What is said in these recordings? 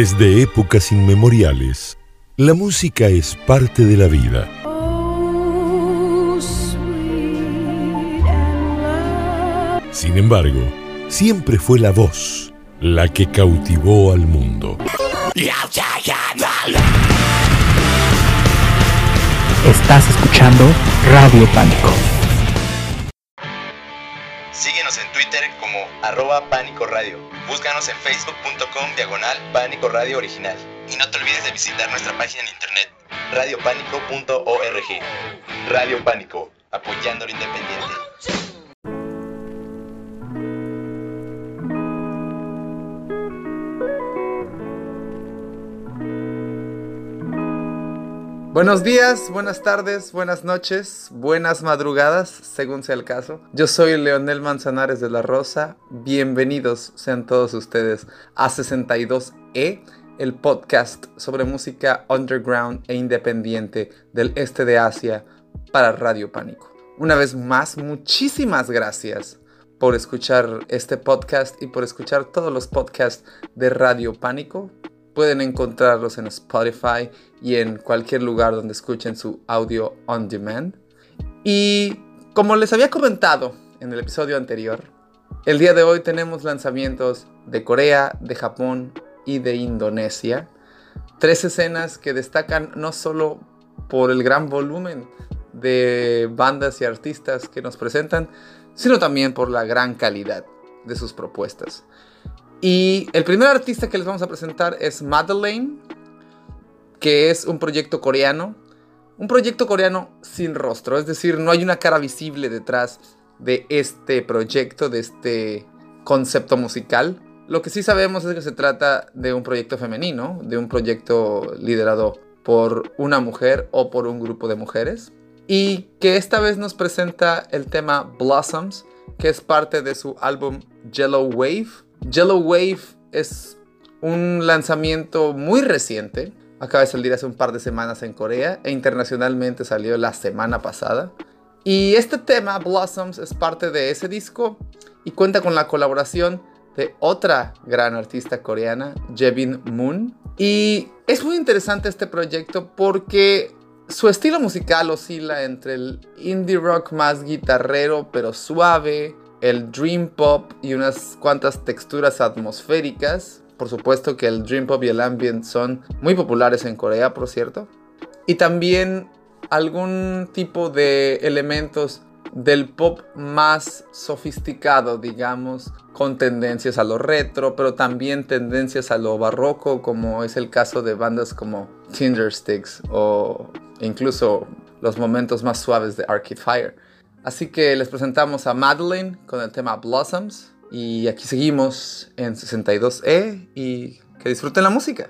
Desde épocas inmemoriales, la música es parte de la vida. Sin embargo, siempre fue la voz la que cautivó al mundo. Estás escuchando Radio Pánico. Síguenos en Twitter como arroba Pánico Radio. Búscanos en facebook.com diagonal Pánico Radio Original. Y no te olvides de visitar nuestra página en internet radiopánico.org. Radio Pánico, apoyando lo independiente. Buenos días, buenas tardes, buenas noches, buenas madrugadas, según sea el caso. Yo soy Leonel Manzanares de la Rosa. Bienvenidos sean todos ustedes a 62E, el podcast sobre música underground e independiente del este de Asia para Radio Pánico. Una vez más, muchísimas gracias por escuchar este podcast y por escuchar todos los podcasts de Radio Pánico. Pueden encontrarlos en Spotify y en cualquier lugar donde escuchen su audio on demand. Y como les había comentado en el episodio anterior, el día de hoy tenemos lanzamientos de Corea, de Japón y de Indonesia. Tres escenas que destacan no solo por el gran volumen de bandas y artistas que nos presentan, sino también por la gran calidad de sus propuestas. Y el primer artista que les vamos a presentar es Madeleine, que es un proyecto coreano. Un proyecto coreano sin rostro, es decir, no hay una cara visible detrás de este proyecto, de este concepto musical. Lo que sí sabemos es que se trata de un proyecto femenino, de un proyecto liderado por una mujer o por un grupo de mujeres. Y que esta vez nos presenta el tema Blossoms, que es parte de su álbum Yellow Wave Yellow Wave es un lanzamiento muy reciente. Acaba de salir hace un par de semanas en Corea e internacionalmente salió la semana pasada. Y este tema, Blossoms, es parte de ese disco y cuenta con la colaboración de otra gran artista coreana, Jebin Moon. Y es muy interesante este proyecto porque su estilo musical oscila entre el indie rock más guitarrero pero suave, el dream pop y unas cuantas texturas atmosféricas. Por supuesto que el dream pop y el ambient son muy populares en Corea, por cierto. Y también algún tipo de elementos del pop más sofisticado, digamos, con tendencias a lo retro, pero también tendencias a lo barroco, como es el caso de bandas como Tindersticks o incluso los momentos más suaves de Arcade Fire. Así que les presentamos a Madeline con el tema Blossoms. Y aquí seguimos en 62E y que disfruten la música.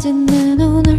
빠진 내 눈을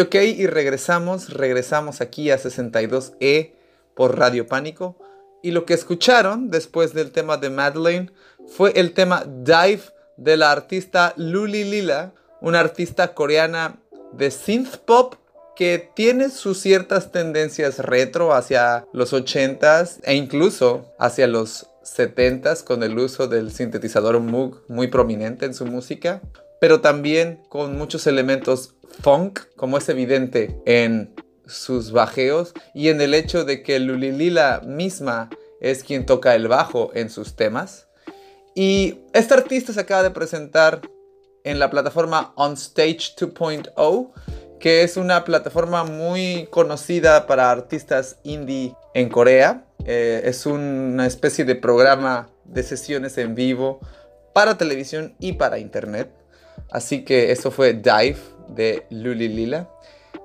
Ok, y regresamos, regresamos aquí a 62E por Radio Pánico. Y lo que escucharon después del tema de Madeleine fue el tema Dive de la artista Luli Lila, una artista coreana de synth pop que tiene sus ciertas tendencias retro hacia los 80s e incluso hacia los 70s con el uso del sintetizador Moog muy prominente en su música, pero también con muchos elementos funk, como es evidente en sus bajeos y en el hecho de que Lulilila misma es quien toca el bajo en sus temas. Y esta artista se acaba de presentar en la plataforma OnStage 2.0, que es una plataforma muy conocida para artistas indie en Corea. Eh, es una especie de programa de sesiones en vivo para televisión y para internet. Así que eso fue Dive de Luli Lila.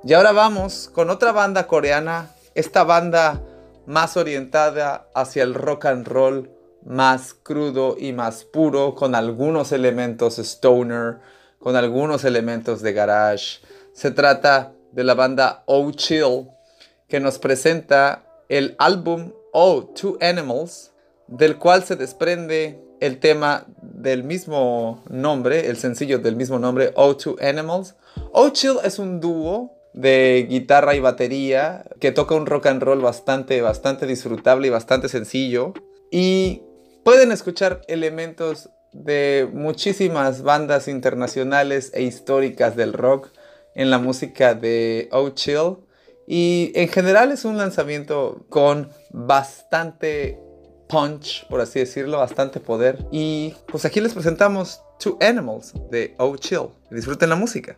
Y ahora vamos con otra banda coreana, esta banda más orientada hacia el rock and roll, más crudo y más puro, con algunos elementos stoner, con algunos elementos de garage. Se trata de la banda Oh Chill, que nos presenta el álbum Oh Two Animals, del cual se desprende el tema del mismo nombre, el sencillo del mismo nombre, Oh Two Animals. Oh Chill es un dúo de guitarra y batería que toca un rock and roll bastante, bastante disfrutable y bastante sencillo. Y pueden escuchar elementos de muchísimas bandas internacionales e históricas del rock en la música de Oh Chill. Y en general es un lanzamiento con bastante punch, por así decirlo, bastante poder. Y pues aquí les presentamos Two Animals de Oh Chill. Disfruten la música.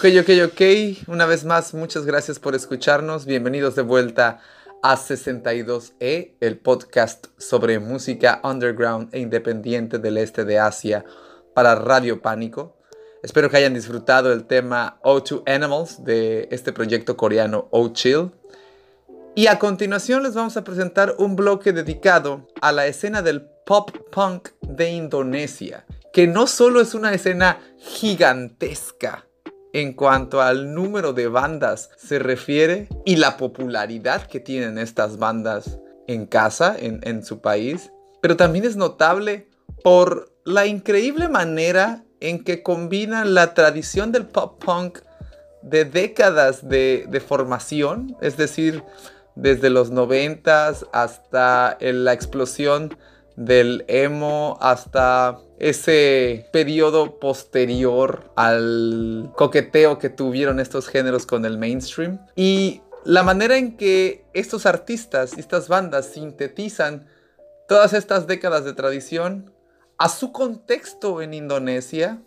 Ok, ok, ok. Una vez más, muchas gracias por escucharnos. Bienvenidos de vuelta a 62E, el podcast sobre música underground e independiente del este de Asia para Radio Pánico. Espero que hayan disfrutado el tema O2 Animals de este proyecto coreano O Chill. Y a continuación les vamos a presentar un bloque dedicado a la escena del pop punk de Indonesia, que no solo es una escena gigantesca en cuanto al número de bandas se refiere y la popularidad que tienen estas bandas en casa, en, su país, pero también es notable por la increíble manera en que combinan la tradición del pop punk de décadas de, de formación, es decir, desde los noventas hasta el- la explosión del emo hasta ese periodo posterior al coqueteo que tuvieron estos géneros con el mainstream. Y la manera en que estos artistas y estas bandas sintetizan todas estas décadas de tradición a su contexto en Indonesia.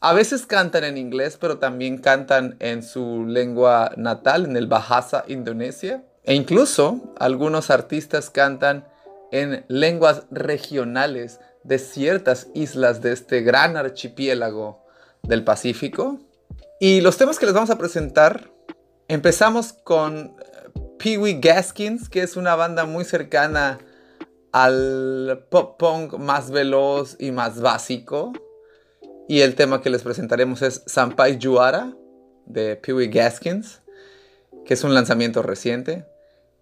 A veces cantan en inglés, pero también cantan en su lengua natal, en el Bahasa Indonesia. E incluso algunos artistas cantan en lenguas regionales de ciertas islas de este gran archipiélago del Pacífico. Y los temas que les vamos a presentar, empezamos con eh, Pee Wee Gaskins, que es una banda muy cercana al pop punk más veloz y más básico. Y el tema que les presentaremos es Sampai Juara de Pee Wee Gaskins, que es un lanzamiento reciente.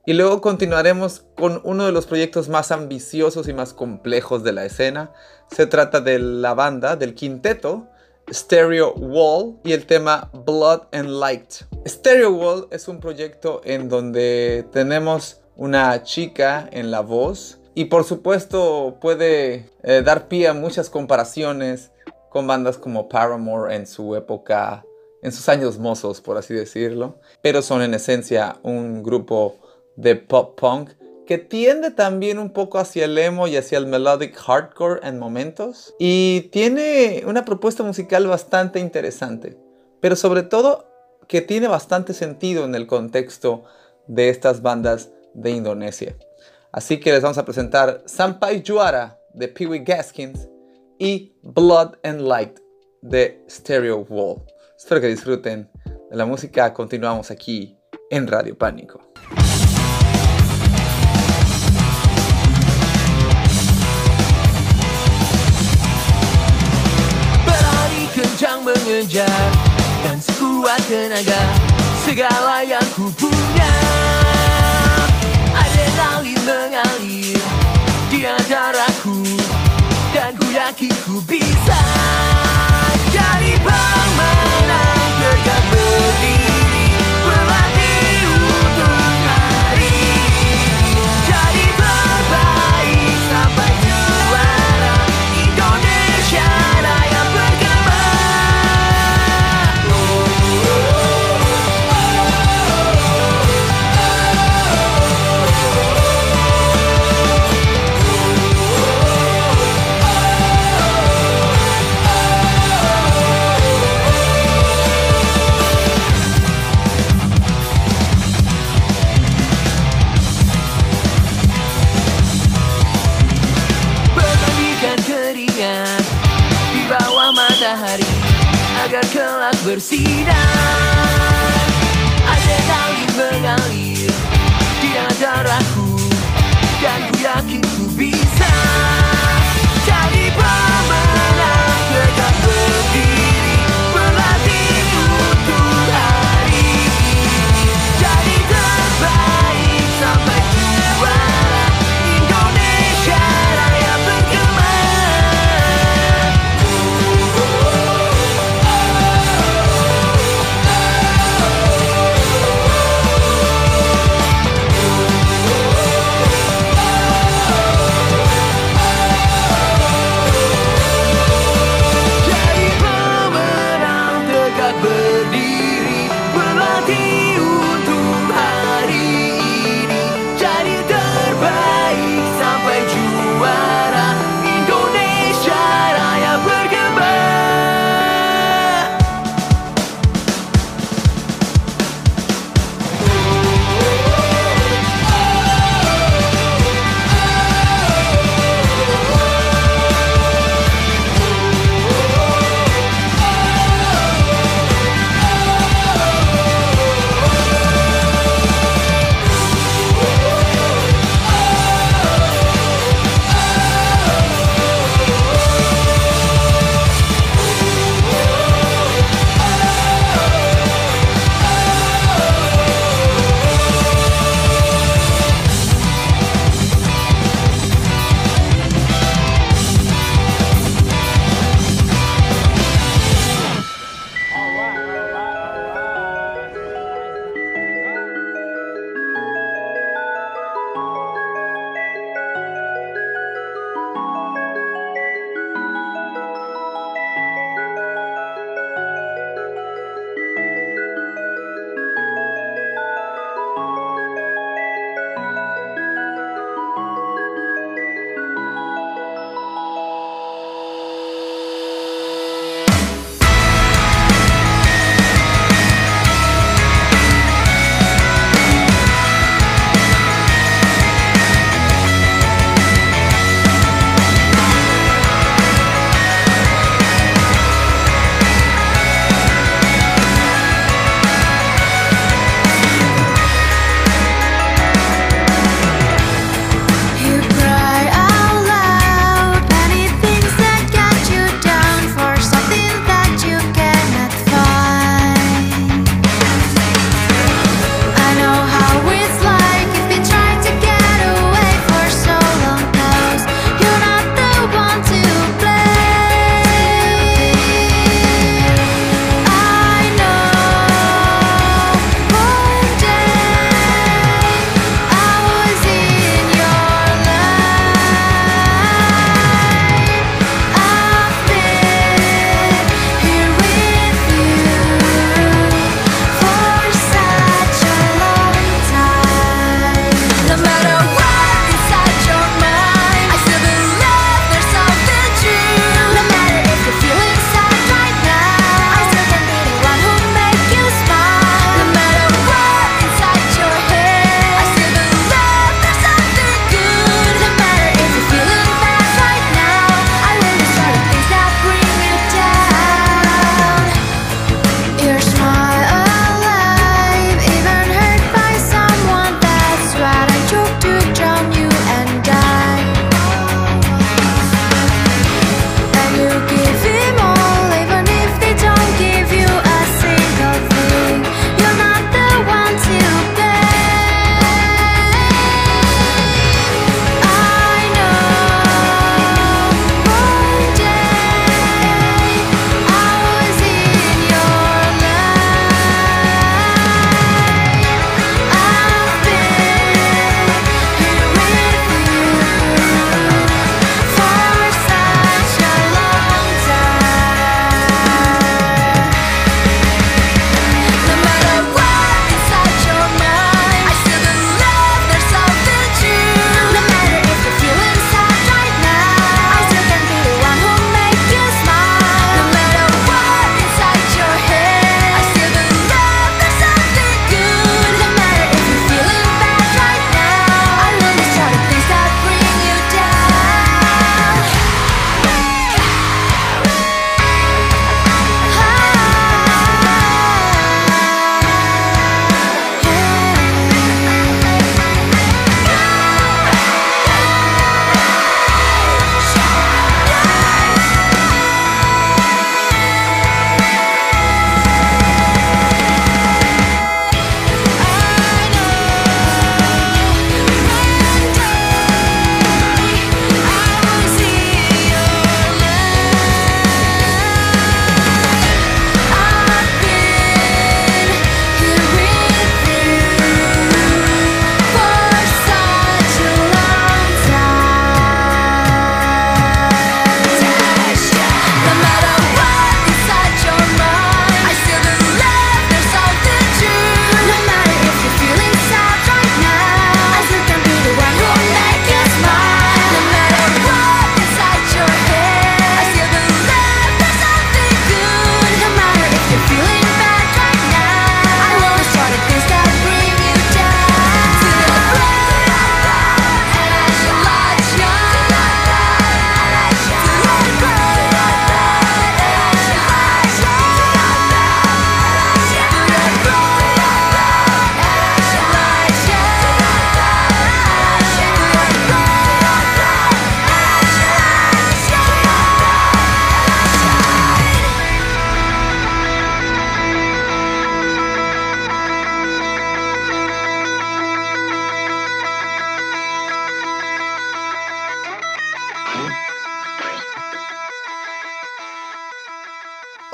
Y luego continuaremos con uno de los proyectos más ambiciosos y más complejos de la escena. Se trata de la banda, del quinteto, Stereo Wall y el tema Blood and Light. Stereo Wall es un proyecto en donde tenemos una chica en la voz y por supuesto puede eh, dar pie a muchas comparaciones con bandas como Paramore en su época, en sus años mozos, por así decirlo. Pero son en esencia un grupo de pop punk que tiende también un poco hacia el emo y hacia el melodic hardcore en momentos. Y tiene una propuesta musical bastante interesante. Pero sobre todo que tiene bastante sentido en el contexto de estas bandas de Indonesia. Así que les vamos a presentar Sampai Juara de Pee Wee Gaskins y Blood and Light de Stereo Wall. Espero que disfruten de la música. Continuamos aquí en Radio Pánico. Mengejar Dan sekuat tenaga Segala yang ku punya. Adrenalin mengalir Di antaraku Dan ku yakin ku bisa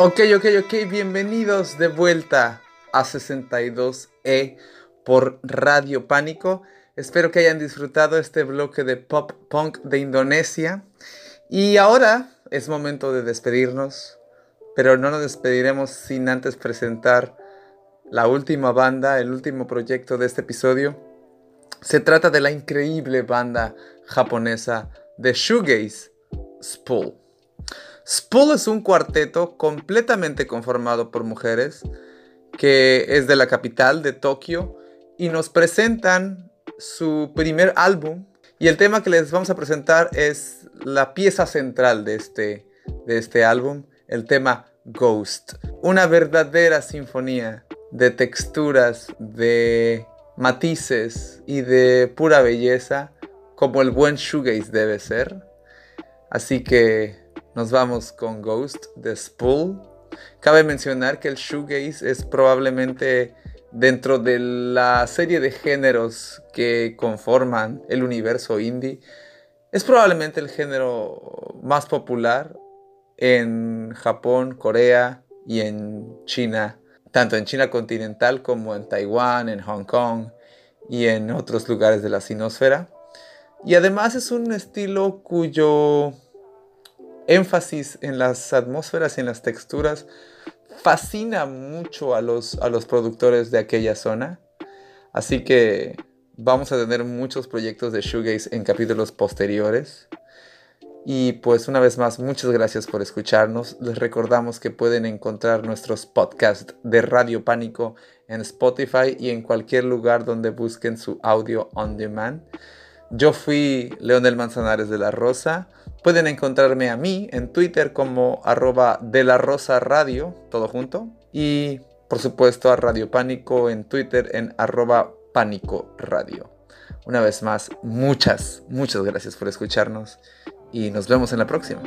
Ok, ok, ok, bienvenidos de vuelta a 62E por Radio Pánico. Espero que hayan disfrutado este bloque de pop punk de Indonesia. Y ahora es momento de despedirnos, pero no nos despediremos sin antes presentar la última banda, el último proyecto de este episodio. Se trata de la increíble banda japonesa de shoegaze, Spool. Spool es un cuarteto completamente conformado por mujeres que es de la capital de Tokio y nos presentan su primer álbum y el tema que les vamos a presentar es la pieza central de este, de este álbum, el tema Ghost, una verdadera sinfonía de texturas, de matices y de pura belleza, como el buen shoegaze debe ser. Así que nos vamos con Ghost de Spool. Cabe mencionar que el shoegaze es probablemente dentro de la serie de géneros que conforman el universo indie, es probablemente el género más popular en Japón, Corea y en China, tanto en China continental como en Taiwán, en Hong Kong y en otros lugares de la sinosfera. Y además es un estilo cuyo énfasis en las atmósferas y en las texturas fascina mucho a los, a los productores de aquella zona. Así que vamos a tener muchos proyectos de Shoegaze en capítulos posteriores. Y pues una vez más, muchas gracias por escucharnos. Les recordamos que pueden encontrar nuestros podcasts de Radio Pánico en Spotify y en cualquier lugar donde busquen su audio on demand. Yo fui Leonel Manzanares de la Rosa. Pueden encontrarme a mí en Twitter como arroba de la Rosa Radio, todo junto. Y por supuesto a Radio Pánico en Twitter en arroba Pánico Radio. Una vez más, muchas, muchas gracias por escucharnos y nos vemos en la próxima.